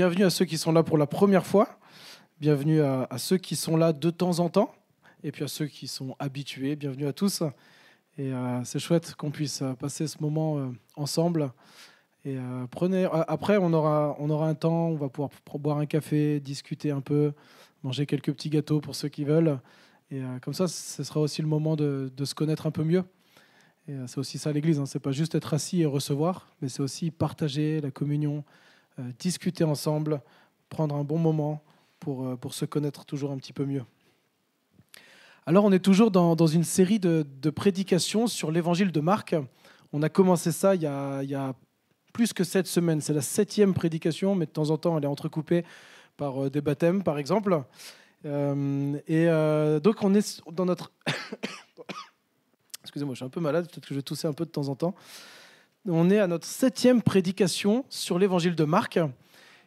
bienvenue à ceux qui sont là pour la première fois, bienvenue à, ceux qui sont là de temps en temps, et puis à ceux qui sont habitués, bienvenue à tous. Et euh, c'est chouette qu'on puisse passer ce moment euh, ensemble. Et euh, prenez, après, on aura, on aura un temps, on va pouvoir boire un café, discuter un peu, manger quelques petits gâteaux pour ceux qui veulent. Et comme ça, ce sera aussi le moment de, se connaître un peu mieux. Et c'est aussi ça l'Église, hein. c'est pas juste être assis et recevoir, mais c'est aussi partager la communion, euh, discuter ensemble, prendre un bon moment pour, euh, pour se connaître toujours un petit peu mieux. Alors on est toujours dans, dans une série de, de, prédications sur l'évangile de Marc. On a commencé ça il y a, il y a plus que sept semaines. C'est la septième prédication, mais de temps en temps elle est entrecoupée par euh, des baptêmes par exemple. et donc on est dans notre... Excusez-moi, je suis un peu malade, peut-être que je vais tousser un peu de temps en temps. On est à notre septième prédication sur l'évangile de Marc.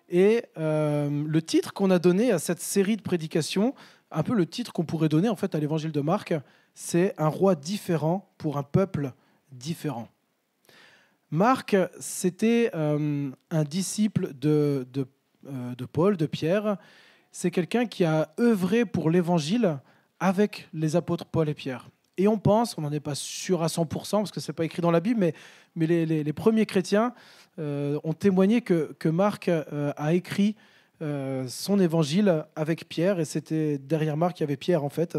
Et euh, le titre qu'on a donné à cette série de prédications, un peu le titre qu'on pourrait donner en fait à l'évangile de Marc, c'est Un roi différent pour un peuple différent. Marc, c'était euh, un disciple euh, de, Paul, de Pierre. C'est quelqu'un qui a œuvré pour l'évangile avec les apôtres Paul et Pierre. Et on pense, on n'en est pas sûr à 100%, parce que ce n'est pas écrit dans la Bible, mais, mais les, premiers chrétiens euh, ont témoigné que, que Marc euh, a écrit euh, son évangile avec Pierre, et c'était derrière Marc, il y avait Pierre en fait.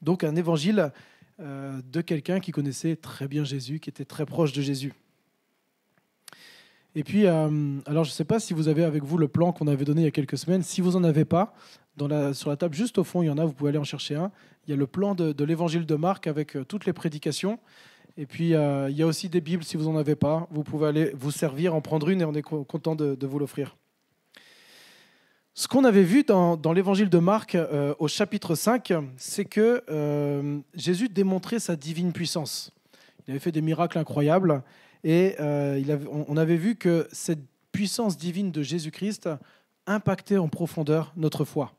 Donc un évangile de quelqu'un qui connaissait très bien Jésus, qui était très proche de Jésus. Et puis, alors je ne sais pas si vous avez avec vous le plan qu'on avait donné il y a quelques semaines. Si vous n'en avez pas, sur la table juste au fond, il y en a, vous pouvez aller en chercher un. Il y a le plan de, l'évangile de Marc avec euh, toutes les prédications. Et puis, euh, il y a aussi des Bibles, si vous n'en avez pas. Vous pouvez aller vous servir, en prendre une, et on est content de, vous l'offrir. Ce qu'on avait vu dans, l'évangile de Marc euh, au chapitre 5, c'est que Jésus démontrait sa divine puissance. Il avait fait des miracles incroyables. Et on avait vu que cette puissance divine de Jésus-Christ impactait en profondeur notre foi.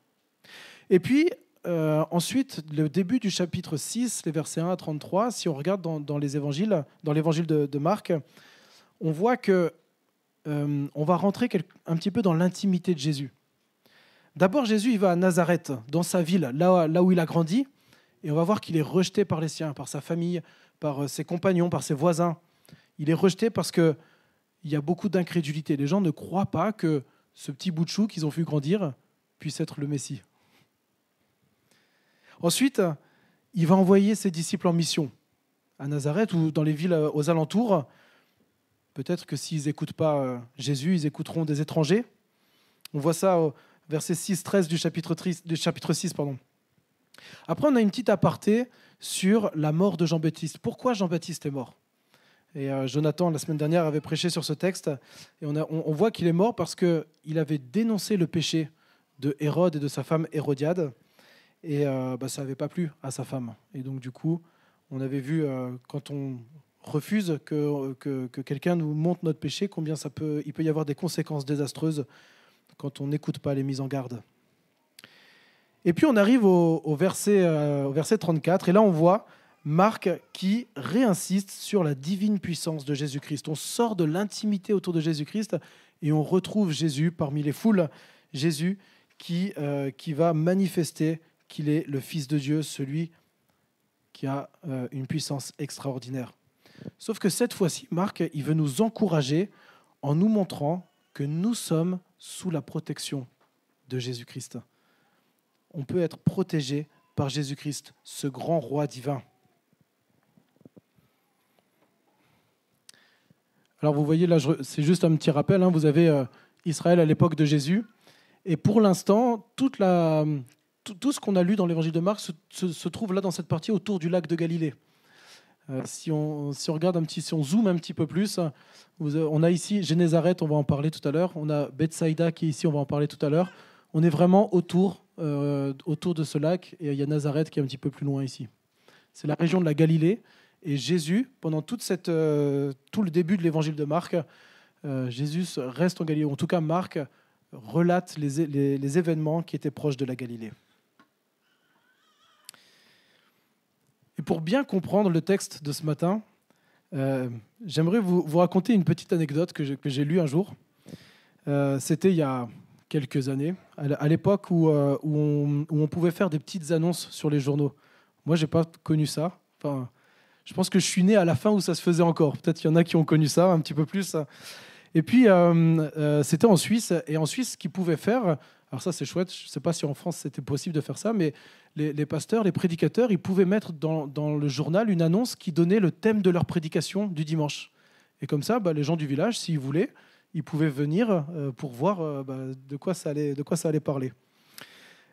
Et puis, euh, ensuite, le début du chapitre 6, les versets 1 à 33, si on regarde dans, les évangiles, dans l'évangile de, Marc, on voit que euh, on va rentrer un petit peu dans l'intimité de Jésus. D'abord, Jésus, il va à Nazareth, dans sa ville, là, là où il a grandi, et on va voir qu'il est rejeté par les siens, par sa famille, par euh, ses compagnons, par ses voisins. Il est rejeté parce qu'il y a beaucoup d'incrédulité. Les gens ne croient pas que ce petit bout de chou qu'ils ont vu grandir puisse être le Messie. Ensuite, il va envoyer ses disciples en mission à Nazareth ou dans les villes euh, aux alentours. Peut-être que s'ils n'écoutent pas euh, Jésus, ils écouteront des étrangers. On voit ça au verset 6-13 du chapitre, du chapitre 6. Pardon. Après, on a une petite aparté sur la mort de Jean-Baptiste. Pourquoi Jean-Baptiste est mort? Et euh, Jonathan, la semaine dernière, avait prêché sur ce texte. Et on voit qu'il est mort parce qu'il avait dénoncé le péché de Hérode et de sa femme Hérodiade. Et euh, bah, ça n'avait pas plu à sa femme. Et donc, du coup, on avait vu, euh, quand on refuse que, que, quelqu'un nous montre notre péché, combien ça peut, il peut y avoir des conséquences désastreuses quand on n'écoute pas les mises en garde. Et puis on arrive au, verset, euh, au verset 34, et là on voit Marc qui réinsiste sur la divine puissance de Jésus-Christ. On sort de l'intimité autour de Jésus-Christ et on retrouve Jésus parmi les foules, Jésus qui, qui va manifester qu'il est le Fils de Dieu, celui qui a euh, une puissance extraordinaire. Sauf que cette fois-ci, Marc, il veut nous encourager en nous montrant que nous sommes sous la protection de Jésus-Christ. On peut être protégé par Jésus-Christ, ce grand roi divin. Alors vous voyez là, c'est juste un petit rappel, hein, vous avez euh, Israël à l'époque de Jésus, et pour l'instant, toute la, tout, ce qu'on a lu dans l'évangile de Marc se, trouve là dans cette partie autour du lac de Galilée. Euh, si, on, regarde un petit, si on zoome un petit peu plus, on a ici Génézareth, on va en parler tout à l'heure. On a Bethsaïda qui est ici, on va en parler tout à l'heure. On est vraiment autour, euh, autour de ce lac et il y a Nazareth qui est un petit peu plus loin ici. C'est la région de la Galilée. Et Jésus, pendant euh, tout le début de l'évangile de Marc, Jésus reste en Galilée. En tout cas, Marc relate les événements qui étaient proches de la Galilée. Et pour bien comprendre le texte de ce matin, euh, j'aimerais vous, raconter une petite anecdote que j'ai lue un jour. Euh, c'était il y a quelques années, à l'époque où, euh, où, on, pouvait faire des petites annonces sur les journaux. Moi, j'ai pas connu ça. Enfin, je pense que je suis né à la fin où ça se faisait encore. Peut-être qu'il y en a qui ont connu ça un petit peu plus. Et puis, euh, euh, c'était en Suisse. Et en Suisse, ce qu'ils pouvaient faire, alors ça c'est chouette, je ne sais pas si en France c'était possible de faire ça, mais les, pasteurs, les prédicateurs, ils pouvaient mettre dans, le journal une annonce qui donnait le thème de leur prédication du dimanche. Et comme ça, bah, les gens du village, s'ils voulaient, ils pouvaient venir euh, pour voir bah, de, quoi ça allait, de quoi ça allait parler.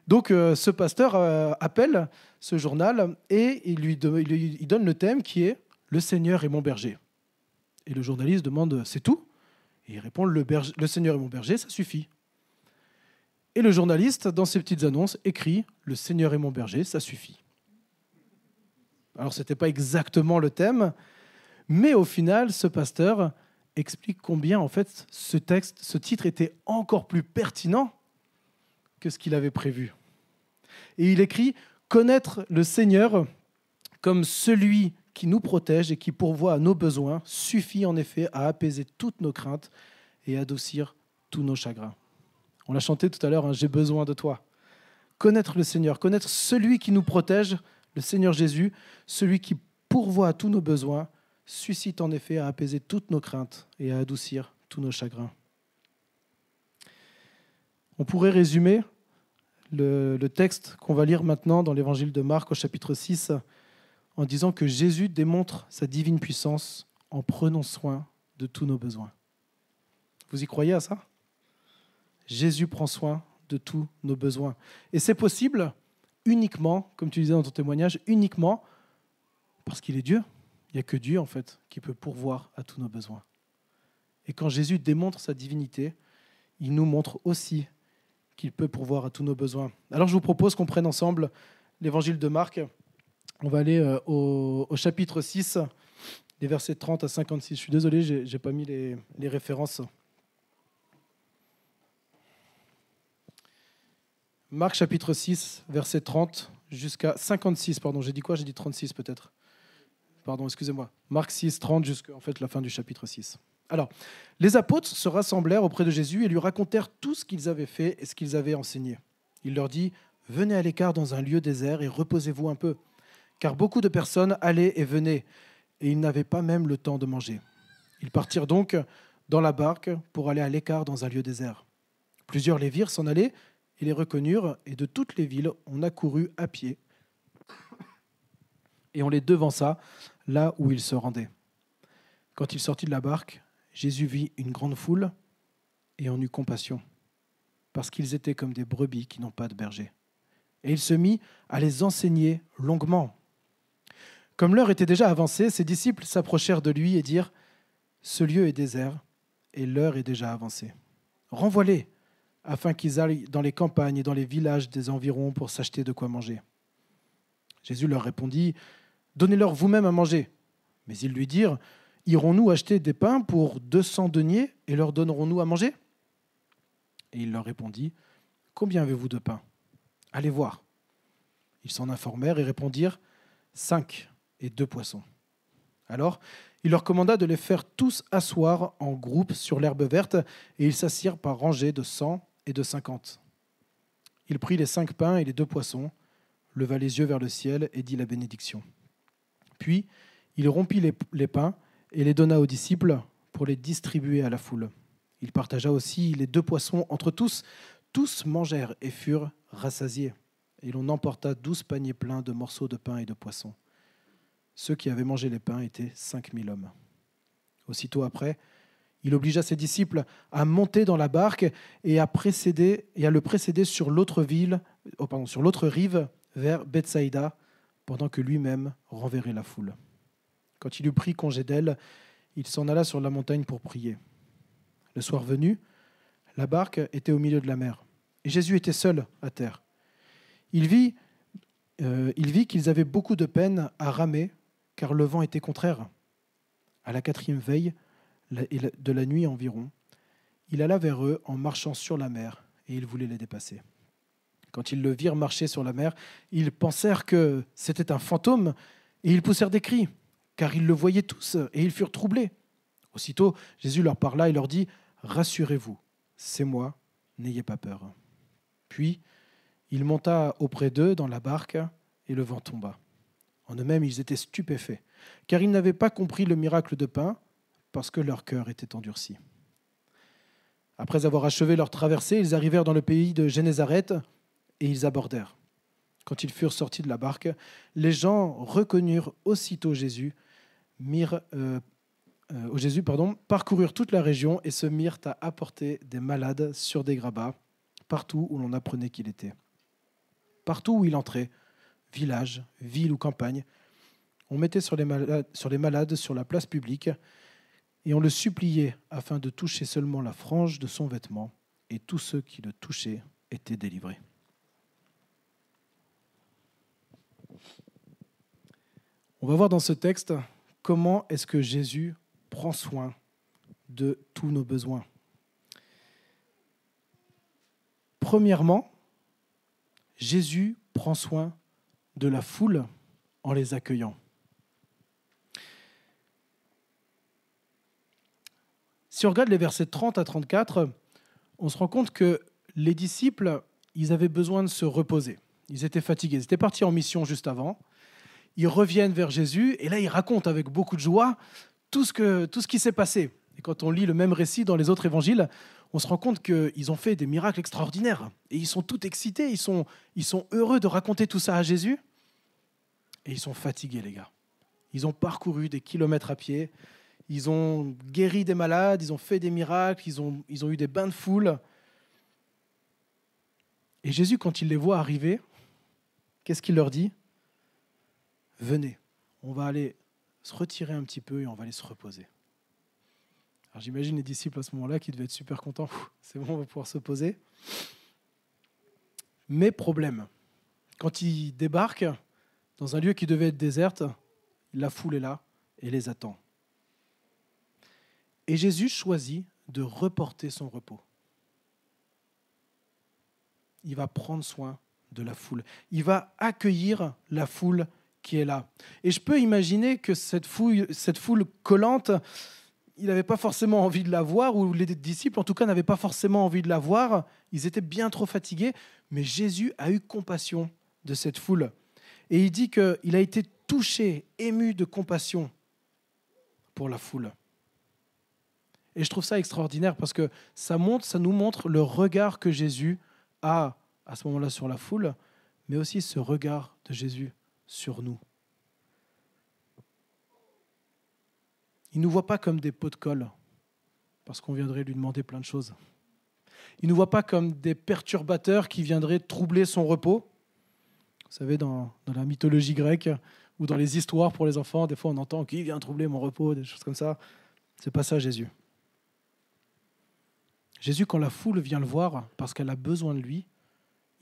Donc ce pasteur appelle ce journal et il lui, il donne le thème qui est Le Seigneur est mon berger. Et le journaliste demande C'est tout? Et il répond le, Seigneur est mon berger, ça suffit. Et le journaliste, dans ses petites annonces, écrit Le Seigneur est mon berger, ça suffit. Alors ce n'était pas exactement le thème, mais au final, ce pasteur explique combien en fait ce texte, ce titre était encore plus pertinent que ce qu'il avait prévu. Et il écrit Connaître le Seigneur comme celui qui nous protège et qui pourvoit à nos besoins suffit en effet à apaiser toutes nos craintes et adoucir tous nos chagrins. On l'a chanté tout à l'heure, hein, J'ai besoin de toi. Connaître le Seigneur, connaître celui qui nous protège, le Seigneur Jésus, celui qui pourvoit à tous nos besoins, suscite en effet à apaiser toutes nos craintes et à adoucir tous nos chagrins. On pourrait résumer le, texte qu'on va lire maintenant dans l'évangile de Marc au chapitre 6 en disant que Jésus démontre sa divine puissance en prenant soin de tous nos besoins. Vous y croyez à ça? Jésus prend soin de tous nos besoins. Et c'est possible uniquement, comme tu disais dans ton témoignage, uniquement parce qu'il est Dieu. Il n'y a que Dieu, en fait, qui peut pourvoir à tous nos besoins. Et quand Jésus démontre sa divinité, il nous montre aussi qu'il peut pourvoir à tous nos besoins. Alors je vous propose qu'on prenne ensemble l'évangile de Marc. On va aller euh, au, chapitre 6, les versets 30 à 56. Je suis désolé, je n'ai pas mis les, les références. Marc chapitre 6, verset 30 jusqu'à 56. Pardon, j'ai dit quoi? J'ai dit 36 peut-être. Pardon, excusez-moi. Marc 6, 30 jusqu'à en fait, la fin du chapitre 6. Alors, les apôtres se rassemblèrent auprès de Jésus et lui racontèrent tout ce qu'ils avaient fait et ce qu'ils avaient enseigné. Il leur dit Venez à l'écart dans un lieu désert et reposez-vous un peu, car beaucoup de personnes allaient et venaient, et ils n'avaient pas même le temps de manger. Ils partirent donc dans la barque pour aller à l'écart dans un lieu désert. Plusieurs les virent s'en aller et les reconnurent, et de toutes les villes on accourut à pied, et on les devança là où il se rendait. Quand il sortit de la barque, Jésus vit une grande foule et en eut compassion, parce qu'ils étaient comme des brebis qui n'ont pas de berger. Et il se mit à les enseigner longuement. Comme l'heure était déjà avancée, ses disciples s'approchèrent de lui et dirent Ce lieu est désert et l'heure est déjà avancée. Renvoie-les, afin qu'ils aillent dans les campagnes et dans les villages des environs pour s'acheter de quoi manger. Jésus leur répondit Donnez-leur vous-même à manger. Mais ils lui dirent, Irons-nous acheter des pains pour deux cents deniers et leur donnerons-nous à manger? Et il leur répondit, Combien avez-vous de pain Allez voir. Ils s'en informèrent et répondirent, Cinq deux poissons. Alors il leur commanda de les faire tous asseoir en groupe sur l'herbe verte, et ils s'assirent par rangées de cent et de cinquante. Il prit les cinq pains et les deux poissons, leva les yeux vers le ciel et dit la bénédiction. Puis il rompit les, pains et les donna aux disciples pour les distribuer à la foule. Il partagea aussi les deux poissons entre tous. Tous mangèrent et furent rassasiés. Et l'on emporta douze paniers pleins de morceaux de pain et de poissons. Ceux qui avaient mangé les pains étaient cinq mille hommes. Aussitôt après, il obligea ses disciples à monter dans la barque et à, précéder, et à le précéder sur l'autre ville, oh, sur l'autre rive vers Bethsaïda, pendant que lui-même renverrait la foule. Quand il eut pris congé d'elle, il s'en alla sur la montagne pour prier. Le soir venu, la barque était au milieu de la mer, et Jésus était seul à terre. Il vit, euh, il vit qu'ils avaient beaucoup de peine à ramer, car le vent était contraire. À la quatrième veille de la nuit environ, il alla vers eux en marchant sur la mer, et il voulait les dépasser. Quand ils le virent marcher sur la mer, ils pensèrent que c'était un fantôme et ils poussèrent des cris, car ils le voyaient tous et ils furent troublés. Aussitôt, Jésus leur parla et leur dit, Rassurez-vous, c'est moi, n'ayez pas peur. Puis il monta auprès d'eux dans la barque, et le vent tomba. En eux-mêmes, ils étaient stupéfaits, car ils n'avaient pas compris le miracle de pain, parce que leur cœur était endurci. Après avoir achevé leur traversée, ils arrivèrent dans le pays de Génézareth, et ils abordèrent. Quand ils furent sortis de la barque, les gens reconnurent aussitôt Jésus, euh, euh, parcoururent toute la région et se mirent à apporter des malades sur des grabats, partout où l'on apprenait qu'il était. Partout où il entrait, village, ville ou campagne, on mettait sur les, malades, sur la place publique et on le suppliait afin de toucher seulement la frange de son vêtement, et tous ceux qui le touchaient étaient délivrés. On va voir dans ce texte comment est-ce que Jésus prend soin de tous nos besoins. Premièrement, Jésus prend soin de la foule en les accueillant. Si on regarde les versets 30 à 34, on se rend compte que les disciples, ils avaient besoin de se reposer. Ils étaient fatigués. Ils étaient partis en mission juste avant. Ils reviennent vers Jésus et là, ils racontent avec beaucoup de joie tout ce, que, tout ce qui s'est passé. Et quand on lit le même récit dans les autres évangiles, on se rend compte qu'ils ont fait des miracles extraordinaires. Et ils sont tout excités, ils sont, ils sont heureux de raconter tout ça à Jésus. Et ils sont fatigués, les gars. Ils ont parcouru des kilomètres à pied, ils ont guéri des malades, ils ont fait des miracles, ils ont, ils ont eu des bains de foule. Et Jésus, quand il les voit arriver, qu'est-ce qu'il leur dit? Venez, on va aller se retirer un petit peu et on va aller se reposer. J'imagine les disciples à ce moment-là qui devaient être super contents. C'est bon, on va pouvoir se poser. Mais problème, quand ils débarquent dans un lieu qui devait être déserte, la foule est là et les attend. Et Jésus choisit de reporter son repos. Il va prendre soin de la foule. Il va accueillir la foule qui est là. Et je peux imaginer que cette cette foule collante, il n'avait pas forcément envie de la voir, ou les disciples en tout cas n'avaient pas forcément envie de la voir, ils étaient bien trop fatigués, mais Jésus a eu compassion de cette foule. Et il dit qu'il a été touché, ému de compassion pour la foule. Et je trouve ça extraordinaire parce que ça, montre, ça nous montre le regard que Jésus a à ce moment-là sur la foule, mais aussi ce regard de Jésus sur nous. Il ne nous voit pas comme des pots de colle, parce qu'on viendrait lui demander plein de choses. Il ne nous voit pas comme des perturbateurs qui viendraient troubler son repos. Vous savez, dans, la mythologie grecque ou dans les histoires pour les enfants, des fois on entend qui vient troubler mon repos, des choses comme ça. C'est pas ça Jésus. Jésus, quand la foule vient le voir parce qu'elle a besoin de lui,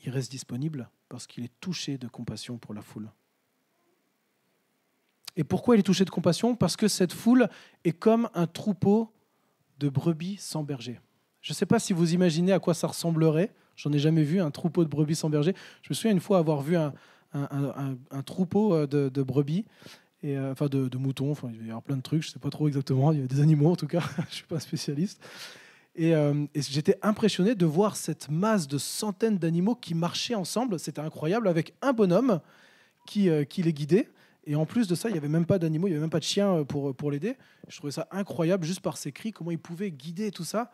il reste disponible parce qu'il est touché de compassion pour la foule. Et pourquoi il est touché de compassion? Parce que cette foule est comme un troupeau de brebis sans berger. Je ne sais pas si vous imaginez à quoi ça ressemblerait. J'en ai jamais vu un troupeau de brebis sans berger. Je me souviens une fois avoir vu un, troupeau euh, de, brebis, et, euh, enfin de, moutons, il y avait plein de trucs, je ne sais pas trop exactement, il y avait des animaux en tout cas, je ne suis pas spécialiste. Et, euh, et j'étais impressionné de voir cette masse de centaines d'animaux qui marchaient ensemble, c'était incroyable, avec un bonhomme qui les guidait. Et en plus de ça, il n'y avait même pas d'animaux, il n'y avait même pas de chiens euh, pour, pour l'aider. Je trouvais ça incroyable juste par ses cris, comment il pouvait guider tout ça.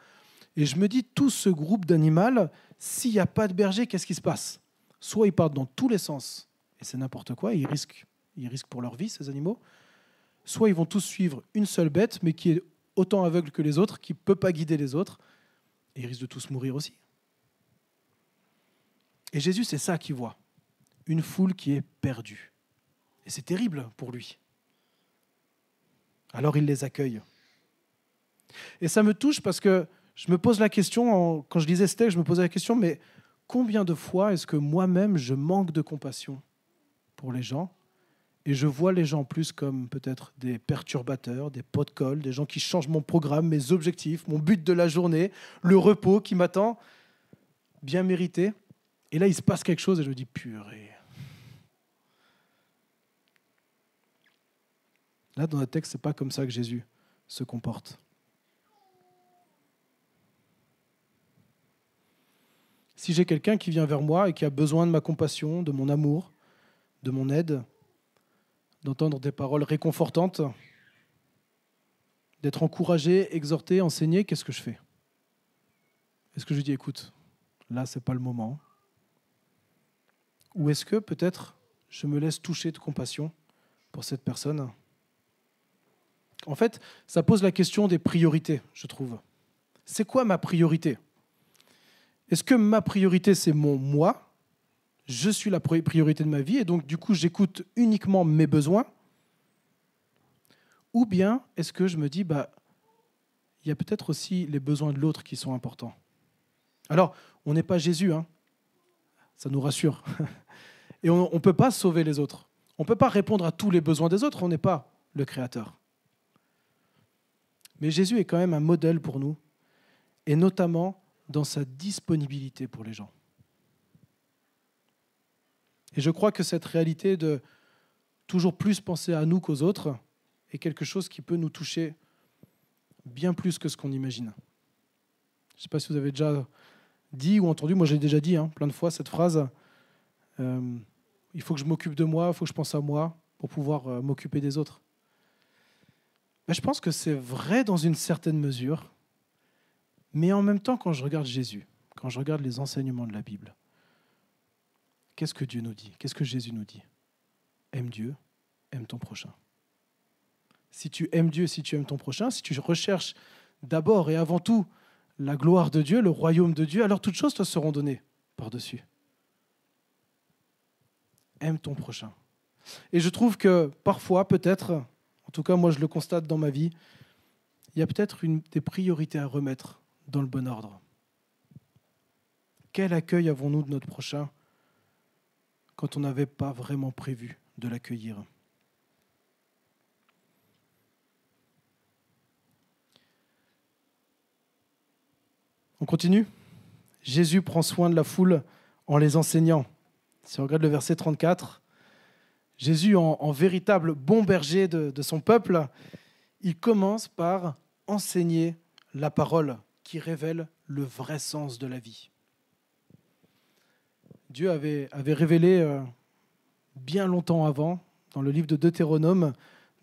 Et je me dis, tout ce groupe d'animaux, s'il n'y a pas de berger, qu'est-ce qui se passe? Soit ils partent dans tous les sens, et c'est n'importe quoi, ils risquent, ils risquent pour leur vie, ces animaux. Soit ils vont tous suivre une seule bête, mais qui est autant aveugle que les autres, qui ne peut pas guider les autres, et ils risquent de tous mourir aussi. Et Jésus, c'est ça qu'il voit. Une foule qui est perdue. Et c'est terrible pour lui. Alors il les accueille. Et ça me touche parce que je me pose la question, quand je lisais ce texte, je me posais la question, mais combien de fois est-ce que moi-même je manque de compassion pour les gens et je vois les gens plus comme peut-être des perturbateurs, des pots de colle, des gens qui changent mon programme, mes objectifs, mon but de la journée, le repos qui m'attend, bien mérité. Et là, il se passe quelque chose et je me dis, purée, Là, dans le texte, ce n'est pas comme ça que Jésus se comporte. Si j'ai quelqu'un qui vient vers moi et qui a besoin de ma compassion, de mon amour, de mon aide, d'entendre des paroles réconfortantes, d'être encouragé, exhorté, enseigné, qu'est-ce que je fais? Est-ce que je dis, écoute, là, ce n'est pas le moment? Ou est-ce que peut-être je me laisse toucher de compassion pour cette personne? En fait, ça pose la question des priorités, je trouve. C'est quoi ma priorité? Est-ce que ma priorité, c'est mon moi? Je suis la priorité de ma vie et donc du coup, j'écoute uniquement mes besoins? Ou bien est-ce que je me dis, bah, il y a peut-être aussi les besoins de l'autre qui sont importants? Alors, on n'est pas Jésus, hein ça nous rassure. Et on ne peut pas sauver les autres. On ne peut pas répondre à tous les besoins des autres, on n'est pas le Créateur. Mais Jésus est quand même un modèle pour nous, et notamment dans sa disponibilité pour les gens. Et je crois que cette réalité de toujours plus penser à nous qu'aux autres, est quelque chose qui peut nous toucher bien plus que ce qu'on imagine. Je ne sais pas si vous avez déjà dit ou entendu, moi j'ai déjà dit hein, plein de fois cette phrase, euh, il faut que je m'occupe de moi, il faut que je pense à moi pour pouvoir euh, m'occuper des autres. Mais je pense que c'est vrai dans une certaine mesure, mais en même temps quand je regarde Jésus, quand je regarde les enseignements de la Bible, qu'est-ce que Dieu nous dit? Qu'est-ce que Jésus nous dit? Aime Dieu, aime ton prochain si tu aimes Dieu, si tu aimes ton prochain, si tu recherches d'abord et avant tout la gloire de Dieu, le royaume de Dieu, alors toutes choses te seront données par-dessus. Aime ton prochain. Et je trouve que parfois, peut-être, en tout cas moi je le constate dans ma vie, il y a peut-être des priorités à remettre dans le bon ordre. Quel accueil avons-nous de notre prochain quand on n'avait pas vraiment prévu de l'accueillir? On continue Jésus prend soin de la foule en les enseignant. Si on regarde le verset 34, Jésus, en, véritable bon berger de, son peuple, il commence par enseigner la parole qui révèle le vrai sens de la vie. Dieu avait, révélé euh, bien longtemps avant, dans le livre de Deutéronome,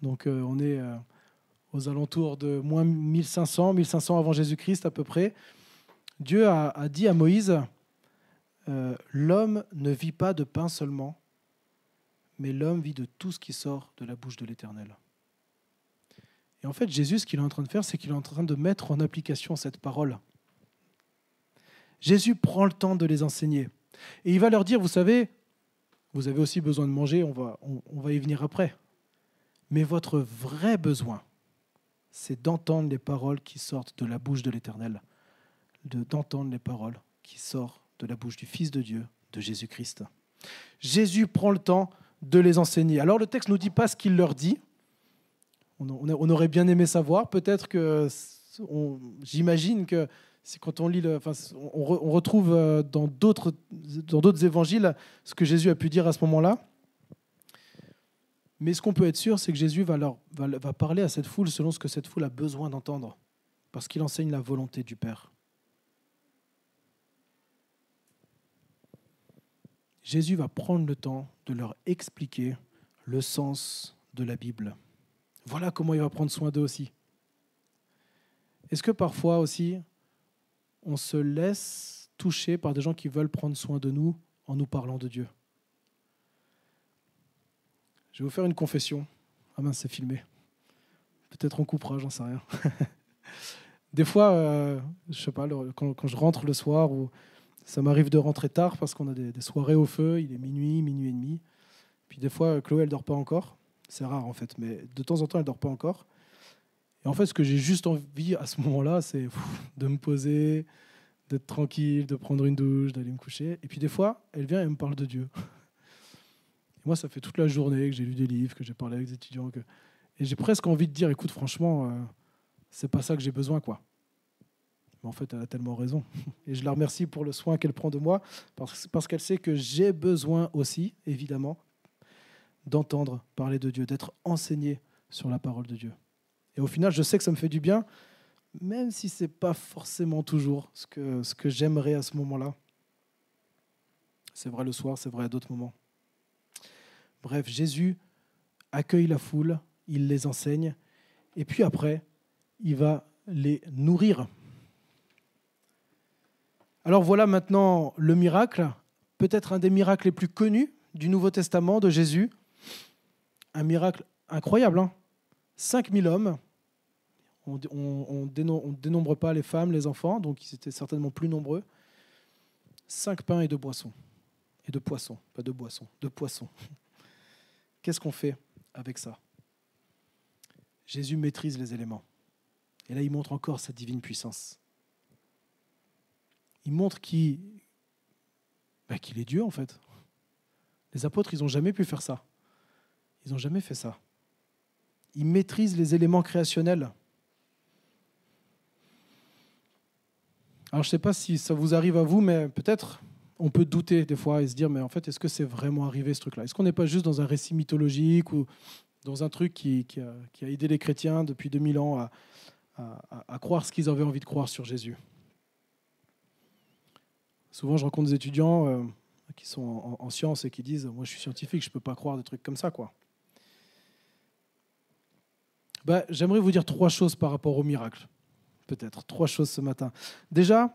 donc euh, on est euh, aux alentours de moins 1500, 1500 avant Jésus-Christ à peu près, Dieu a, dit à Moïse, l'homme ne vit pas de pain seulement, mais l'homme vit de tout ce qui sort de la bouche de l'Éternel. Et en fait, Jésus, ce qu'il est en train de faire, c'est qu'il est en train de mettre en application cette parole. Jésus prend le temps de les enseigner. Et il va leur dire, vous savez, vous avez aussi besoin de manger, on va, on va y venir après. Mais votre vrai besoin, c'est d'entendre les paroles qui sortent de la bouche de l'Éternel d'entendre les paroles qui sortent de la bouche du Fils de Dieu, de Jésus-Christ. Jésus prend le temps de les enseigner. Alors le texte ne nous dit pas ce qu'il leur dit. On, aurait bien aimé savoir. Peut-être que j'imagine que quand on lit, le, enfin, on, retrouve euh, dans d'autres dans d'autres évangiles ce que Jésus a pu dire à ce moment-là. Mais ce qu'on peut être sûr, c'est que Jésus va, leur, va parler à cette foule selon ce que cette foule a besoin d'entendre, parce qu'il enseigne la volonté du Père. Jésus va prendre le temps de leur expliquer le sens de la Bible. Voilà comment il va prendre soin d'eux aussi. Est-ce que parfois aussi, on se laisse toucher par des gens qui veulent prendre soin de nous en nous parlant de Dieu? Je vais vous faire une confession. Ah mince, c'est filmé. Peut-être on coupera, j'en sais rien. des fois, euh, je sais pas, quand, je rentre le soir ou ça m'arrive de rentrer tard parce qu'on a des, soirées au feu, il est minuit, minuit et demi. Puis des fois, Chloé, elle dort pas encore. C'est rare en fait, mais de temps en temps, elle dort pas encore. Et en fait, ce que j'ai juste envie à ce moment-là, c'est de me poser, d'être tranquille, de prendre une douche, d'aller me coucher. Et puis des fois, elle vient et me parle de Dieu. Moi, ça fait toute la journée que j'ai lu des livres, que j'ai parlé avec des étudiants. Et j'ai presque envie de dire, écoute, franchement, euh, c'est pas ça que j'ai besoin, quoi. Mais en fait, elle a tellement raison. Et je la remercie pour le soin qu'elle prend de moi, parce, qu'elle sait que j'ai besoin aussi, évidemment, d'entendre parler de Dieu, d'être enseigné sur la parole de Dieu. Et au final, je sais que ça me fait du bien, même si ce n'est pas forcément toujours ce que j'aimerais à ce moment-là. C'est vrai le soir, c'est vrai à d'autres moments. Bref, Jésus accueille la foule, il les enseigne, et puis après, il va les nourrir. Alors voilà maintenant le miracle, peut-être un des miracles les plus connus du Nouveau Testament de Jésus. Un miracle incroyable. Hein 5000 hommes. On ne dénombre pas les femmes, les enfants, donc ils étaient certainement plus nombreux. Cinq pains et deux boissons. Et de poissons, pas de boissons, de poissons. Qu'est-ce qu'on fait avec ça? Jésus maîtrise les éléments. Et là, il montre encore sa divine puissance. Il montre bah, qu'il est Dieu, en fait. Les apôtres, ils n'ont jamais pu faire ça. Ils n'ont jamais fait ça. Il maîtrise les éléments créationnels. Alors je ne sais pas si ça vous arrive à vous, mais peut-être on peut douter des fois et se dire, mais en fait, est-ce que c'est vraiment arrivé ce truc-là? Est-ce qu'on n'est pas juste dans un récit mythologique ou dans un truc qui, a, aidé les chrétiens depuis 2000 ans à, croire ce qu'ils avaient envie de croire sur Jésus? Souvent, je rencontre des étudiants euh, qui sont en, sciences et qui disent, moi je suis scientifique, je ne peux pas croire des trucs comme ça. quoi. Bah, j'aimerais vous dire trois choses par rapport au miracle. Peut-être trois choses ce matin. Déjà,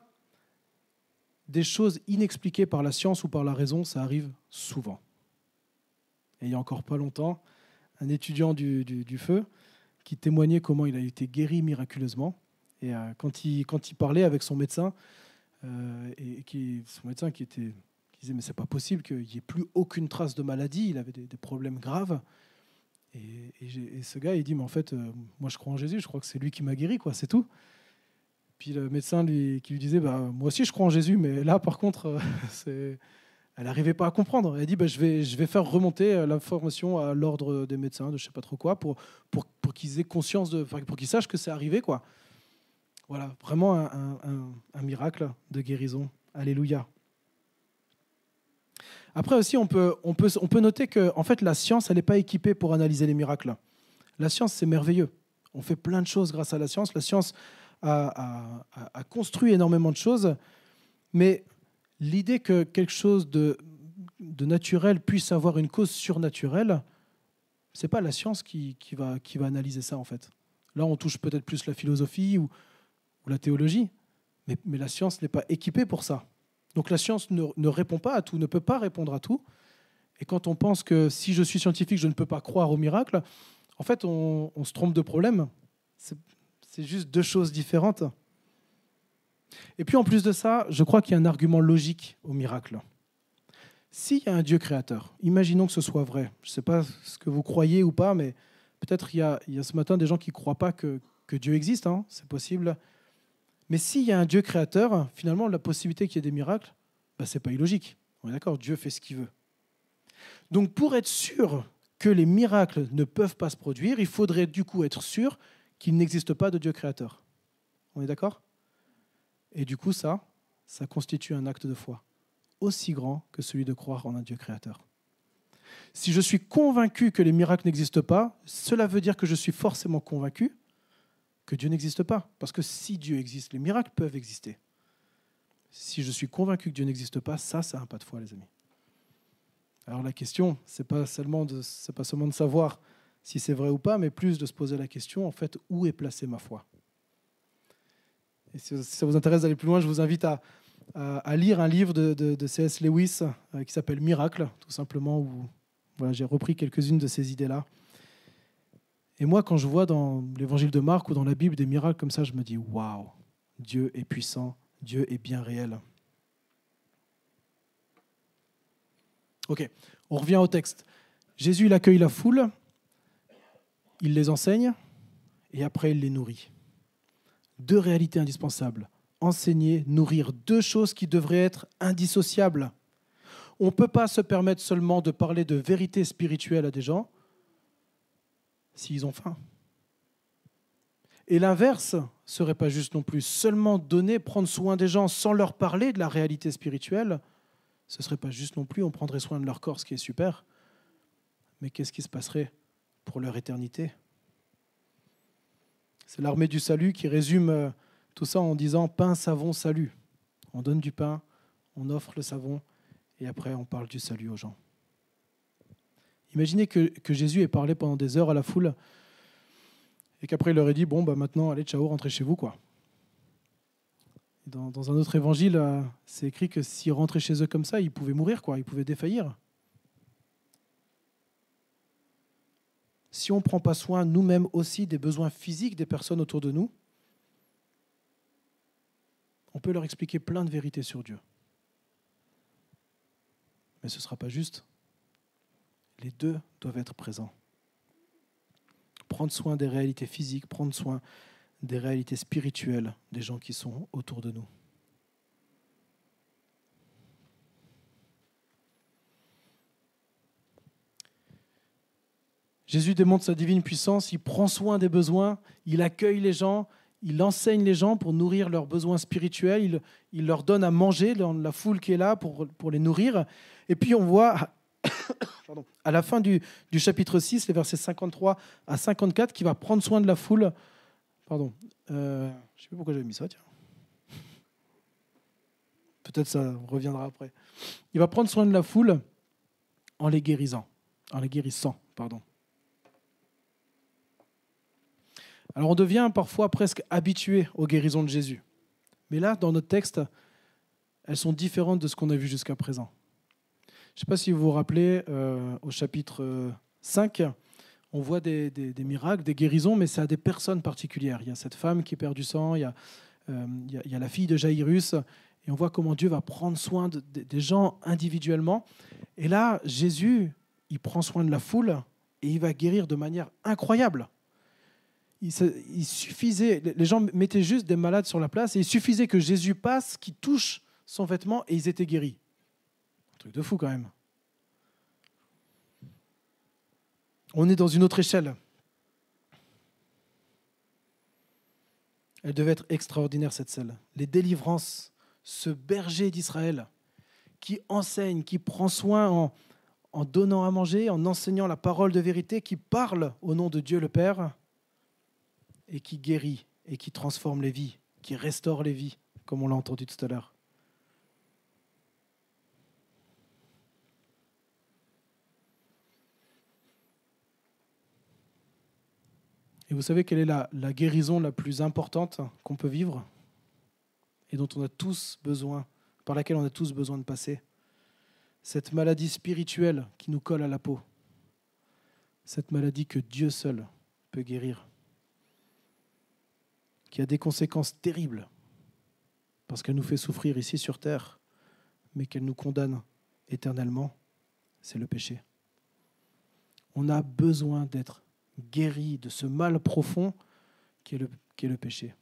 des choses inexpliquées par la science ou par la raison, ça arrive souvent. Et il n'y a encore pas longtemps, un étudiant du, feu qui témoignait comment il a été guéri miraculeusement. Et euh, quand, il, quand il parlait avec son médecin, euh, et qui, son médecin qui, était, qui disait mais c'est pas possible qu'il n'y ait plus aucune trace de maladie, il avait des, problèmes graves. Et, ce gars, il dit, mais en fait, euh, moi je crois en Jésus, je crois que c'est lui qui m'a guéri, quoi, c'est tout. Puis le médecin qui lui disait, bah, moi aussi je crois en Jésus, mais là par contre, euh, elle n'arrivait pas à comprendre. Elle dit, bah, je, vais, je vais faire remonter l'information à l'ordre des médecins, de je sais pas trop quoi, pour, pour, pour qu'ils aient conscience, de, pour qu'ils sachent que c'est arrivé. quoi. Voilà, vraiment un, miracle de guérison. Alléluia. Après aussi, on peut, on peut, on peut noter que en fait, la science, elle n'est pas équipée pour analyser les miracles. La science, c'est merveilleux. On fait plein de choses grâce à la science. La science a, construit énormément de choses, mais l'idée que quelque chose de, de, naturel puisse avoir une cause surnaturelle, c'est pas la science qui, qui, va, qui va analyser ça en fait. Là, on touche peut-être plus la philosophie ou, ou la théologie, mais, la science n'est pas équipée pour ça. Donc la science ne, répond pas à tout, ne peut pas répondre à tout. Et quand on pense que si je suis scientifique, je ne peux pas croire au miracle, en fait, on, se trompe de problème. C'est juste deux choses différentes. Et puis en plus de ça, je crois qu'il y a un argument logique au miracle. S'il y a un Dieu créateur, imaginons que ce soit vrai. Je ne sais pas ce que vous croyez ou pas, mais peut-être il, y a ce matin des gens qui ne croient pas que, Dieu existe, hein, c'est possible. Mais s'il y a un Dieu créateur, finalement, la possibilité qu'il y ait des miracles, bah, ce n'est pas illogique. On est d'accord, Dieu fait ce qu'il veut. Donc pour être sûr que les miracles ne peuvent pas se produire, il faudrait du coup être sûr qu'il n'existe pas de Dieu créateur. On est d'accord? Et du coup, ça, ça constitue un acte de foi aussi grand que celui de croire en un Dieu créateur. Si je suis convaincu que les miracles n'existent pas, cela veut dire que je suis forcément convaincu que Dieu n'existe pas. Parce que si Dieu existe, les miracles peuvent exister. Si je suis convaincu que Dieu n'existe pas, ça, c'est un pas de foi, les amis. Alors la question, c'est pas seulement de, pas seulement de savoir si c'est vrai ou pas, mais plus de se poser la question, en fait, où est placée ma foi? Et si ça vous intéresse d'aller plus loin, je vous invite à, à, lire un livre de, de, C.S. Lewis euh, qui s'appelle Miracle, tout simplement, où voilà, j'ai repris quelques-unes de ces idées-là. Et moi, quand je vois dans l'évangile de Marc ou dans la Bible des miracles comme ça, je me dis waouh, Dieu est puissant, Dieu est bien réel. Ok, on revient au texte. Jésus, il accueille la foule, il les enseigne et après il les nourrit. Deux réalités indispensables. Enseigner, nourrir, deux choses qui devraient être indissociables. On ne peut pas se permettre seulement de parler de vérité spirituelle à des gens s'ils ont faim. Et l'inverse serait pas juste non plus. Seulement donner, prendre soin des gens sans leur parler de la réalité spirituelle, ce serait pas juste non plus. On prendrait soin de leur corps, ce qui est super. Mais qu'est-ce qui se passerait pour leur éternité? C'est l'armée du salut qui résume euh, tout ça en disant pain, savon, salut. On donne du pain, on offre le savon, et après on parle du salut aux gens. Imaginez que, Jésus ait parlé pendant des heures à la foule et qu'après il leur ait dit Bon, bah maintenant, allez, ciao, rentrez chez vous, quoi. Dans, dans un autre évangile, euh, c'est écrit que s'ils rentraient chez eux comme ça, ils pouvaient mourir, quoi, ils pouvaient défaillir. Si on ne prend pas soin nous-mêmes aussi des besoins physiques des personnes autour de nous, on peut leur expliquer plein de vérités sur Dieu. Mais ce ne sera pas juste. Les deux doivent être présents. Prendre soin des réalités physiques, prendre soin des réalités spirituelles des gens qui sont autour de nous. Jésus démontre sa divine puissance, il prend soin des besoins, il accueille les gens, il enseigne les gens pour nourrir leurs besoins spirituels, il, leur donne à manger, la foule qui est là pour, pour les nourrir. Et puis on voit à la fin du, chapitre 6, les versets 53 à 54, qui va prendre soin de la foule. Pardon, euh, je ne sais pas pourquoi j'avais mis ça, tiens. Peut-être ça reviendra après. Il va prendre soin de la foule en les guérisant, en les guérissant, pardon. Alors on devient parfois presque habitué aux guérisons de Jésus. Mais là, dans notre texte, elles sont différentes de ce qu'on a vu jusqu'à présent. Je ne sais pas si vous vous rappelez, euh, au chapitre 5, on voit des, miracles, des guérisons, mais c'est à des personnes particulières. Il y a cette femme qui perd du sang, il y a, euh, la fille de Jairus, et on voit comment Dieu va prendre soin des gens individuellement. Et là, Jésus, il prend soin de la foule et il va guérir de manière incroyable il, suffisait, les gens mettaient juste des malades sur la place et il suffisait que Jésus passe, qu'il touche son vêtement et ils étaient guéris. Truc de fou quand même. On est dans une autre échelle. Elle devait être extraordinaire, cette selle. Les délivrances, ce berger d'Israël qui enseigne, qui prend soin en, en donnant à manger, en enseignant la parole de vérité, qui parle au nom de Dieu le Père et qui guérit et qui transforme les vies, qui restaure les vies, comme on l'a entendu tout à l'heure. Et vous savez quelle est la, guérison la plus importante qu'on peut vivre et dont on a tous besoin, par laquelle on a tous besoin de passer? Cette maladie spirituelle qui nous colle à la peau. Cette maladie que Dieu seul peut guérir qui a des conséquences terribles, parce qu'elle nous fait souffrir ici sur terre, mais qu'elle nous condamne éternellement, c'est le péché. On a besoin d'être guéri de ce mal profond qui est le, qui est le péché.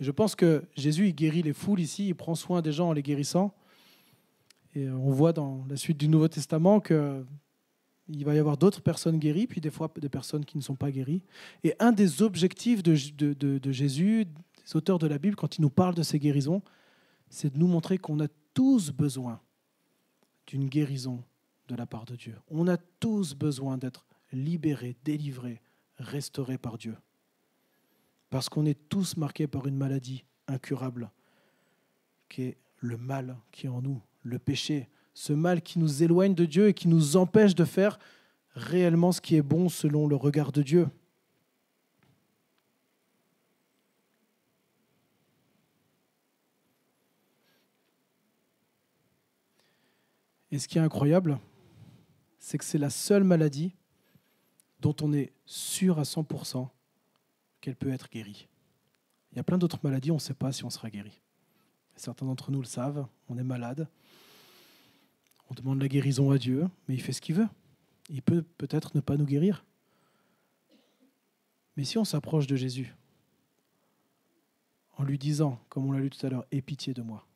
Et je pense que Jésus, il guérit les foules ici, il prend soin des gens en les guérissant. Et on voit dans la suite du Nouveau Testament que il va y avoir d'autres personnes guéries, puis des fois des personnes qui ne sont pas guéries. Et un des objectifs de, de, Jésus, des auteurs de la Bible, quand ils nous parlent de ces guérisons, c'est de nous montrer qu'on a tous besoin d'une guérison de la part de Dieu. On a tous besoin d'être libérés, délivrés, restaurés par Dieu. Parce qu'on est tous marqués par une maladie incurable, qui est le mal qui est en nous, le péché, ce mal qui nous éloigne de Dieu et qui nous empêche de faire réellement ce qui est bon selon le regard de Dieu. Et ce qui est incroyable, c'est que c'est la seule maladie dont on est sûr à 100% qu'elle peut être guérie. Il y a plein d'autres maladies, on ne sait pas si on sera guéri. Certains d'entre nous le savent, on est malade, on demande la guérison à Dieu, mais il fait ce qu'il veut. Il peut peut-être ne pas nous guérir. Mais si on s'approche de Jésus, en lui disant, comme on l'a lu tout à l'heure, Aie pitié de moi,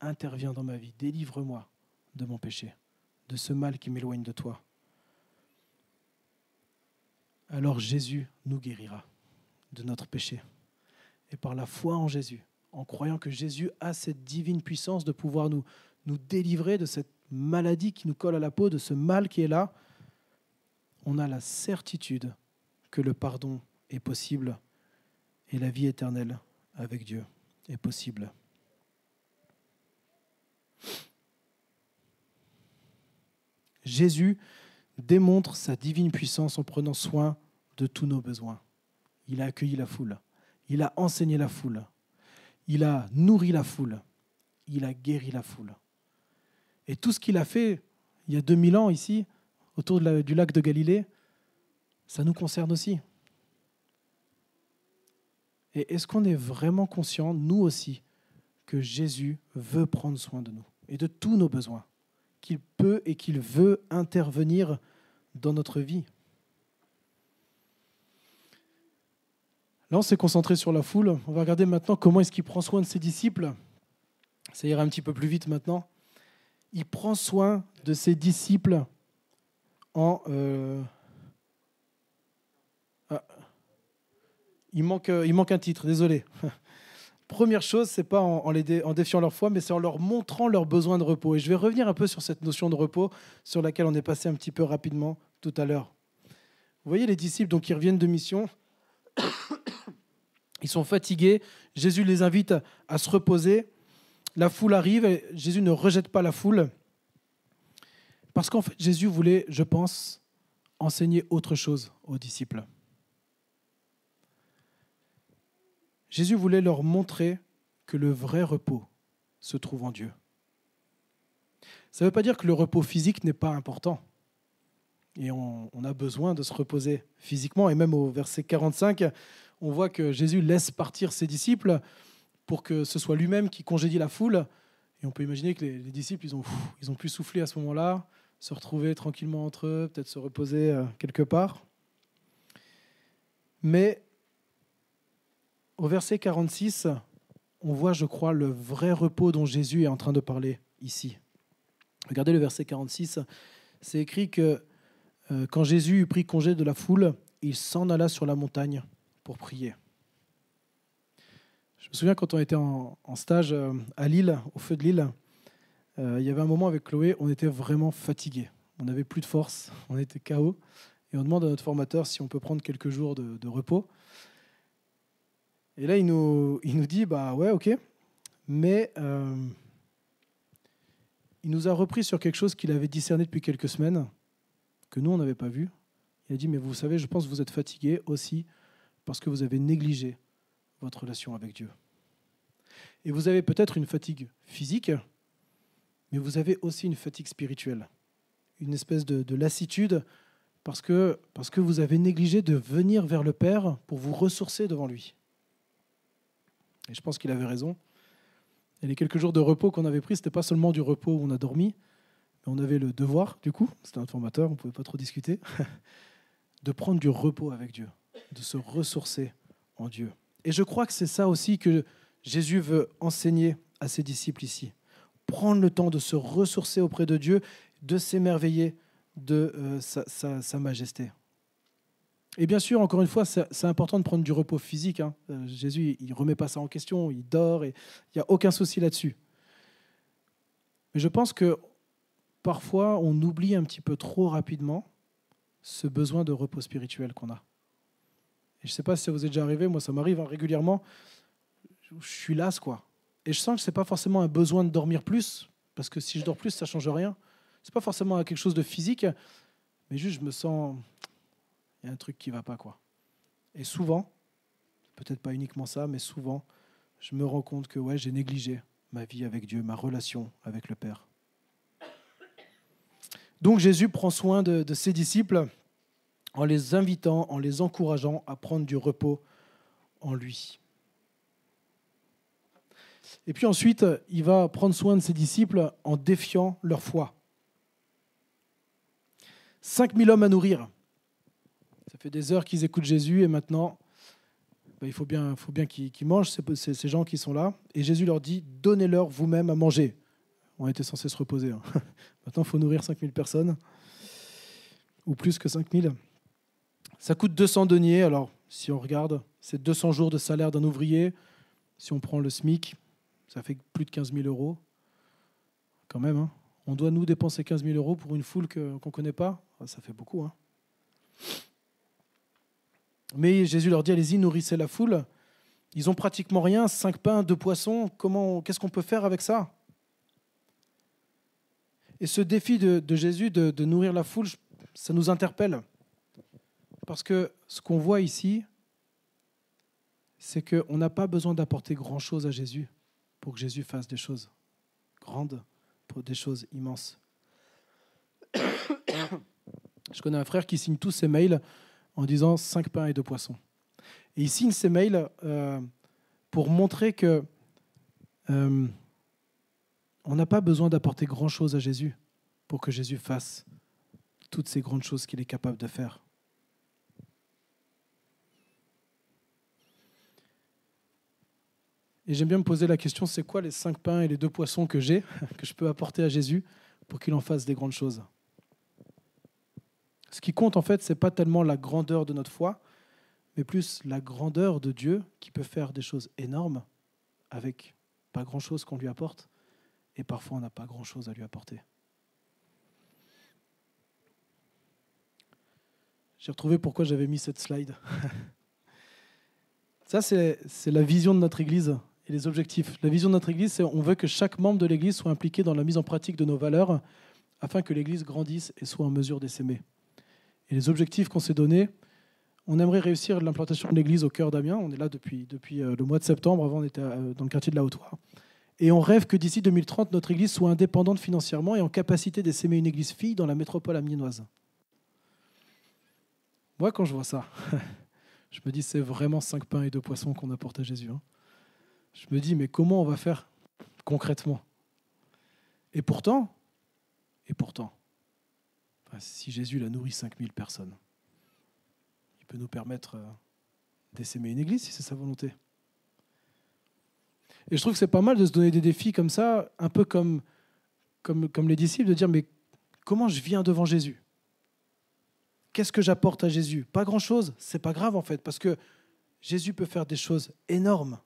interviens dans ma vie, délivre-moi de mon péché, de ce mal qui m'éloigne de toi, alors Jésus nous guérira de notre péché. Et par la foi en Jésus, en croyant que Jésus a cette divine puissance de pouvoir nous nous délivrer de cette maladie qui nous colle à la peau, de ce mal qui est là, on a la certitude que le pardon est possible et la vie éternelle avec Dieu est possible. Jésus démontre sa divine puissance en prenant soin de tous nos besoins. Il a accueilli la foule, il a enseigné la foule, il a nourri la foule, il a guéri la foule. Et tout ce qu'il a fait il y a 2000 ans ici, autour du lac de Galilée, ça nous concerne aussi. Et est-ce qu'on est vraiment conscient, nous aussi, que Jésus veut prendre soin de nous et de tous nos besoins, qu'il peut et qu'il veut intervenir dans notre vie Là, on s'est concentré sur la foule. On va regarder maintenant comment est-ce qu'il prend soin de ses disciples. Ça ira un petit peu plus vite maintenant. Il prend soin de ses disciples en... Euh, ah, euh, il manque un titre, désolé. Première chose, c'est pas en, en défiant leur foi, mais c'est en leur montrant leurs besoins de repos. Et je vais revenir un peu sur cette notion de repos sur laquelle on est passé un petit peu rapidement tout à l'heure. Vous voyez les disciples donc qui reviennent de mission ils sont fatigués. Jésus les invite à se reposer. La foule arrive et Jésus ne rejette pas la foule. Parce qu'en fait, Jésus voulait, je pense, enseigner autre chose aux disciples. Jésus voulait leur montrer que le vrai repos se trouve en Dieu. Ça ne veut pas dire que le repos physique n'est pas important. Et on, a besoin de se reposer physiquement. Et même au verset 45, on voit que Jésus laisse partir ses disciples pour que ce soit lui-même qui congédie la foule. Et on peut imaginer que les, disciples, ils ont, ils ont pu souffler à ce moment-là, se retrouver tranquillement entre eux, peut-être se reposer euh, quelque part. Mais au verset 46, on voit, je crois, le vrai repos dont Jésus est en train de parler ici. Regardez le verset 46. C'est écrit que euh, quand Jésus eut pris congé de la foule, il s'en alla sur la montagne pour prier. Je me souviens quand on était en, stage euh, à Lille, au feu de Lille, euh, il y avait un moment avec Chloé, on était vraiment fatigué. On n'avait plus de force, on était KO. Et on demande à notre formateur si on peut prendre quelques jours de, repos. Et là, il nous, il dit, bah ouais, ok. Mais euh, il nous a repris sur quelque chose qu'il avait discerné depuis quelques semaines, que nous, on n'avait pas vu. Il a dit, mais vous savez, je pense que vous êtes fatigué aussi parce que vous avez négligé votre relation avec Dieu. Et vous avez peut-être une fatigue physique, mais vous avez aussi une fatigue spirituelle, une espèce de, lassitude parce que vous avez négligé de venir vers le Père pour vous ressourcer devant lui. Et je pense qu'il avait raison. Et les quelques jours de repos qu'on avait pris, ce n'était pas seulement du repos où on a dormi, mais on avait le devoir, du coup, c'était un formateur, on ne pouvait pas trop discuter, de prendre du repos avec Dieu de se ressourcer en Dieu. Et je crois que c'est ça aussi que Jésus veut enseigner à ses disciples ici. Prendre le temps de se ressourcer auprès de Dieu, de s'émerveiller de euh, sa, majesté. Et bien sûr, encore une fois, c'est important de prendre du repos physique. Hein. Euh, Jésus, il ne remet pas ça en question, il dort, et il n'y a aucun souci là-dessus. Mais je pense que parfois, on oublie un petit peu trop rapidement ce besoin de repos spirituel qu'on a. Et je ne sais pas si ça vous est déjà arrivé, moi ça m'arrive hein, régulièrement. Je suis las, quoi. Et je sens que ce n'est pas forcément un besoin de dormir plus, parce que si je dors plus, ça ne change rien. Ce n'est pas forcément quelque chose de physique, mais juste je me sens. Il y a un truc qui ne va pas, quoi. Et souvent, peut-être pas uniquement ça, mais souvent, je me rends compte que ouais, j'ai négligé ma vie avec Dieu, ma relation avec le Père. Donc Jésus prend soin de, de ses disciples en les invitant, en les encourageant à prendre du repos en lui. Et puis ensuite, il va prendre soin de ses disciples en défiant leur foi. 5000 hommes à nourrir. Ça fait des heures qu'ils écoutent Jésus et maintenant, ben, il faut bien, faut bien qu'ils mangent, ces, ces, gens qui sont là. Et Jésus leur dit, donnez-leur vous-même à manger. On était censé se reposer. Hein. Maintenant, il faut nourrir 5000 personnes, ou plus que 5000. Ça coûte 200 deniers. Alors, si on regarde, c'est 200 jours de salaire d'un ouvrier. Si on prend le SMIC, ça fait plus de 15 000 euros. Quand même, hein. on doit nous dépenser 15 000 euros pour une foule qu'on ne connaît pas. Ah, ça fait beaucoup. Hein. Mais Jésus leur dit allez-y, nourrissez la foule. Ils ont pratiquement rien, cinq pains, deux poissons. Comment, qu'est-ce qu'on peut faire avec ça? Et ce défi de, Jésus de, de, nourrir la foule, ça nous interpelle. Parce que ce qu'on voit ici, c'est qu'on n'a pas besoin d'apporter grand-chose à Jésus pour que Jésus fasse des choses grandes, pour des choses immenses. Je connais un frère qui signe tous ses mails en disant 5 pains et 2 poissons. Et il signe ses mails euh, pour montrer que euh, on n'a pas besoin d'apporter grand-chose à Jésus pour que Jésus fasse toutes ces grandes choses qu'il est capable de faire. Et j'aime bien me poser la question, c'est quoi les cinq pains et les deux poissons que j'ai, que je peux apporter à Jésus pour qu'il en fasse des grandes choses? Ce qui compte en fait, ce n'est pas tellement la grandeur de notre foi, mais plus la grandeur de Dieu qui peut faire des choses énormes avec pas grand-chose qu'on lui apporte, et parfois on n'a pas grand-chose à lui apporter. J'ai retrouvé pourquoi j'avais mis cette slide. Ça, c'est la vision de notre Église et les objectifs. La vision de notre Église, c'est on veut que chaque membre de l'Église soit impliqué dans la mise en pratique de nos valeurs afin que l'Église grandisse et soit en mesure d'essaimer. Et les objectifs qu'on s'est donnés, on aimerait réussir l'implantation de l'Église au cœur d'Amiens. On est là depuis, depuis euh, le mois de septembre. Avant, on était euh, dans le quartier de la Haute-Loire. Et on rêve que d'ici 2030, notre Église soit indépendante financièrement et en capacité d'essaimer une Église fille dans la métropole amiénoise. Moi, quand je vois ça, je me dis c'est vraiment cinq pains et deux poissons qu'on apporte à Jésus. Hein. Je me dis mais comment on va faire concrètement? Et pourtant, et pourtant, si Jésus a nourri 5000 personnes, il peut nous permettre euh, d'essaimer une église si c'est sa volonté. Et je trouve que c'est pas mal de se donner des défis comme ça, un peu comme, comme, comme les disciples, de dire mais comment je viens devant Jésus? Qu'est-ce que j'apporte à Jésus? Pas grand-chose, c'est pas grave en fait, parce que Jésus peut faire des choses énormes.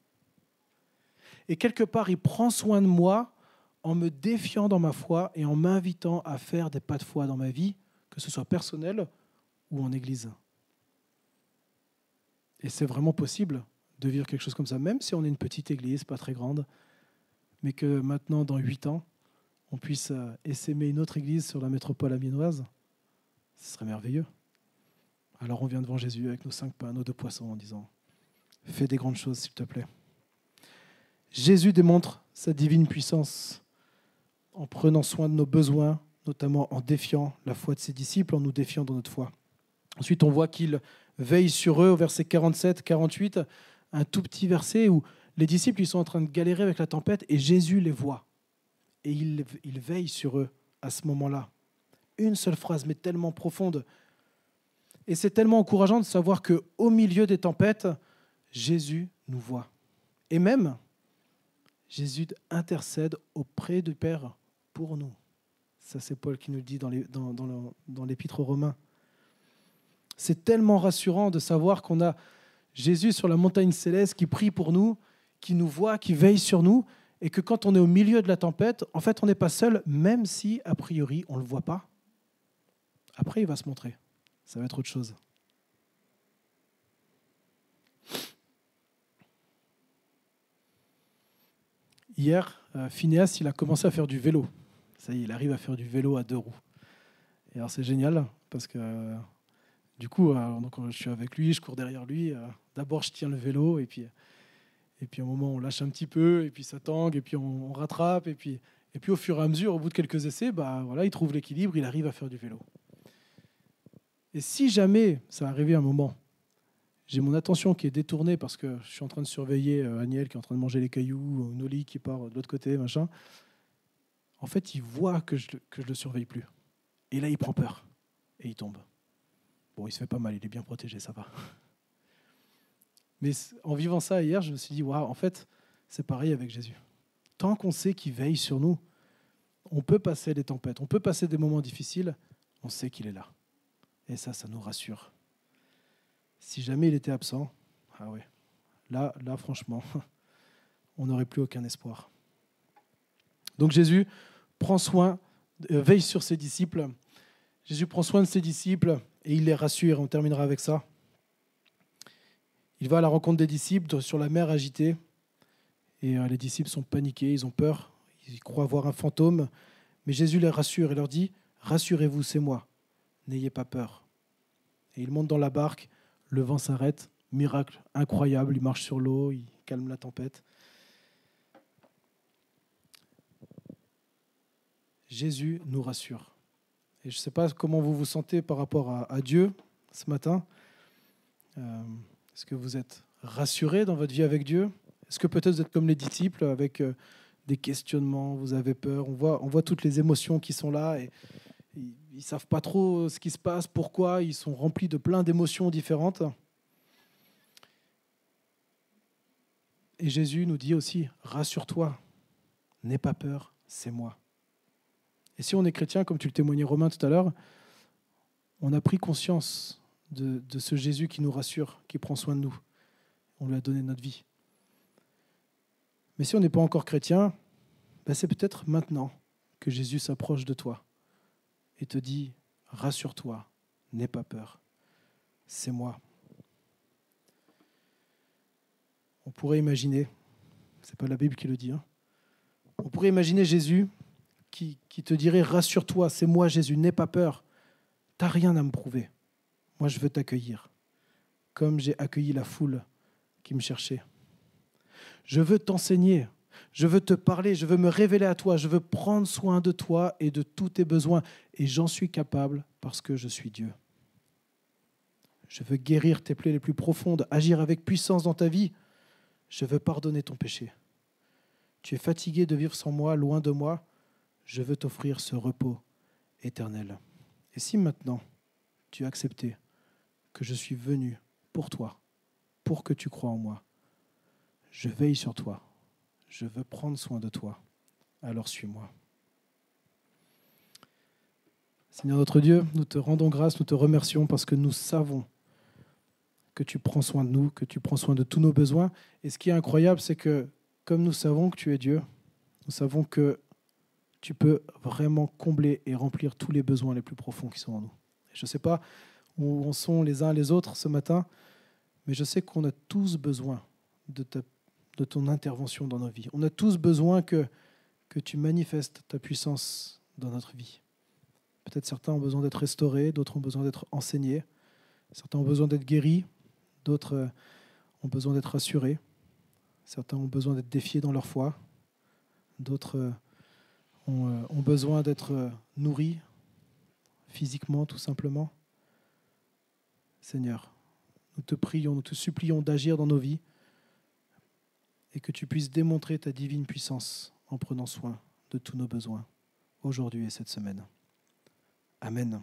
Et quelque part, il prend soin de moi en me défiant dans ma foi et en m'invitant à faire des pas de foi dans ma vie, que ce soit personnel ou en église. Et c'est vraiment possible de vivre quelque chose comme ça, même si on est une petite église, pas très grande, mais que maintenant, dans huit ans, on puisse euh, essaimer une autre église sur la métropole amiénoise, ce serait merveilleux. Alors on vient devant Jésus avec nos cinq pains, nos deux poissons, en disant Fais des grandes choses, s'il te plaît. Jésus démontre sa divine puissance en prenant soin de nos besoins, notamment en défiant la foi de ses disciples, en nous défiant dans notre foi. Ensuite, on voit qu'il veille sur eux au verset 47, 48, un tout petit verset où les disciples sont en train de galérer avec la tempête et Jésus les voit. Et il, il veille sur eux à ce moment-là. Une seule phrase, mais tellement profonde. Et c'est tellement encourageant de savoir que au milieu des tempêtes, Jésus nous voit. Et même, Jésus intercède auprès du Père pour nous. Ça, c'est Paul qui nous le dit dans, l'épître aux Romains. C'est tellement rassurant de savoir qu'on a Jésus sur la montagne céleste qui prie pour nous, qui nous voit, qui veille sur nous, et que quand on est au milieu de la tempête, en fait, on n'est pas seul, même si, a priori, on ne le voit pas. Après, il va se montrer. Ça va être autre chose. Hier, euh, Phineas, il a commencé à faire du vélo. Il arrive à faire du vélo à deux roues. Et alors c'est génial parce que euh, du coup, euh, donc, je suis avec lui, je cours derrière lui. D'abord, je tiens le vélo et puis, et puis à un moment, on lâche un petit peu et puis ça tangue et puis on, rattrape et puis, et puis au fur et à mesure, au bout de quelques essais, bah voilà, il trouve l'équilibre, il arrive à faire du vélo. Et si jamais ça arrivait un moment j'ai mon attention qui est détournée parce que je suis en train de surveiller euh, Aniel qui est en train de manger les cailloux, Noli qui part de l'autre côté, machin. En fait, il voit que je ne le surveille plus. Et là, il prend peur. Et il tombe. Bon, il se fait pas mal, il est bien protégé, ça va. Mais en vivant ça hier, je me suis dit, waouh, en fait, c'est pareil avec Jésus. Tant qu'on sait qu'il veille sur nous, on peut passer des tempêtes, on peut passer des moments difficiles, on sait qu'il est là. Et ça, ça nous rassure. Si jamais il était absent, ah ouais, là, là franchement, on n'aurait plus aucun espoir. Donc Jésus prend soin, euh, veille sur ses disciples. Jésus prend soin de ses disciples et il les rassure. On terminera avec ça. Il va à la rencontre des disciples sur la mer agitée. Et euh, les disciples sont paniqués, ils ont peur, ils croient voir un fantôme. Mais Jésus les rassure et leur dit, Rassurez-vous, c'est moi, n'ayez pas peur. Et il monte dans la barque, le vent s'arrête, miracle incroyable, il marche sur l'eau, il calme la tempête. Jésus nous rassure. Et je ne sais pas comment vous vous sentez par rapport à, Dieu ce matin. Euh, est-ce que vous êtes rassuré dans votre vie avec Dieu? Est-ce que peut-être vous êtes comme les disciples avec euh, des questionnements, vous avez peur on voit, on voit toutes les émotions qui sont là et ils ne savent pas trop ce qui se passe, pourquoi, ils sont remplis de plein d'émotions différentes. Et Jésus nous dit aussi, rassure-toi, n'aie pas peur, c'est moi. Et si on est chrétien, comme tu le témoignais Romain tout à l'heure, on a pris conscience de, ce Jésus qui nous rassure, qui prend soin de nous. On lui a donné notre vie. Mais si on n'est pas encore chrétien, ben c'est peut-être maintenant que Jésus s'approche de toi et te dit, rassure-toi, n'aie pas peur, c'est moi. On pourrait imaginer, c'est pas la Bible qui le dit, hein, on pourrait imaginer Jésus qui, te dirait, rassure-toi, c'est moi Jésus, n'aie pas peur, t'as rien à me prouver, moi je veux t'accueillir, comme j'ai accueilli la foule qui me cherchait. Je veux t'enseigner, je veux te parler, je veux me révéler à toi, je veux prendre soin de toi et de tous tes besoins. Et j'en suis capable parce que je suis Dieu. Je veux guérir tes plaies les plus profondes, agir avec puissance dans ta vie. Je veux pardonner ton péché. Tu es fatigué de vivre sans moi, loin de moi. Je veux t'offrir ce repos éternel. Et si maintenant tu as que je suis venu pour toi, pour que tu crois en moi, je veille sur toi je veux prendre soin de toi, alors suis-moi. Seigneur notre Dieu, nous te rendons grâce, nous te remercions parce que nous savons que tu prends soin de nous, que tu prends soin de tous nos besoins. Et ce qui est incroyable, c'est que comme nous savons que tu es Dieu, nous savons que tu peux vraiment combler et remplir tous les besoins les plus profonds qui sont en nous. Je ne sais pas où on sont les uns les autres ce matin, mais je sais qu'on a tous besoin de ta de ton intervention dans nos vies. On a tous besoin que, que tu manifestes ta puissance dans notre vie. Peut-être certains ont besoin d'être restaurés, d'autres ont besoin d'être enseignés, certains ont besoin d'être guéris, d'autres euh, ont besoin d'être rassurés, certains ont besoin d'être défiés dans leur foi, d'autres euh, ont, euh, ont besoin d'être nourris physiquement tout simplement. Seigneur, nous te prions, nous te supplions d'agir dans nos vies et que tu puisses démontrer ta divine puissance en prenant soin de tous nos besoins aujourd'hui et cette semaine. Amen.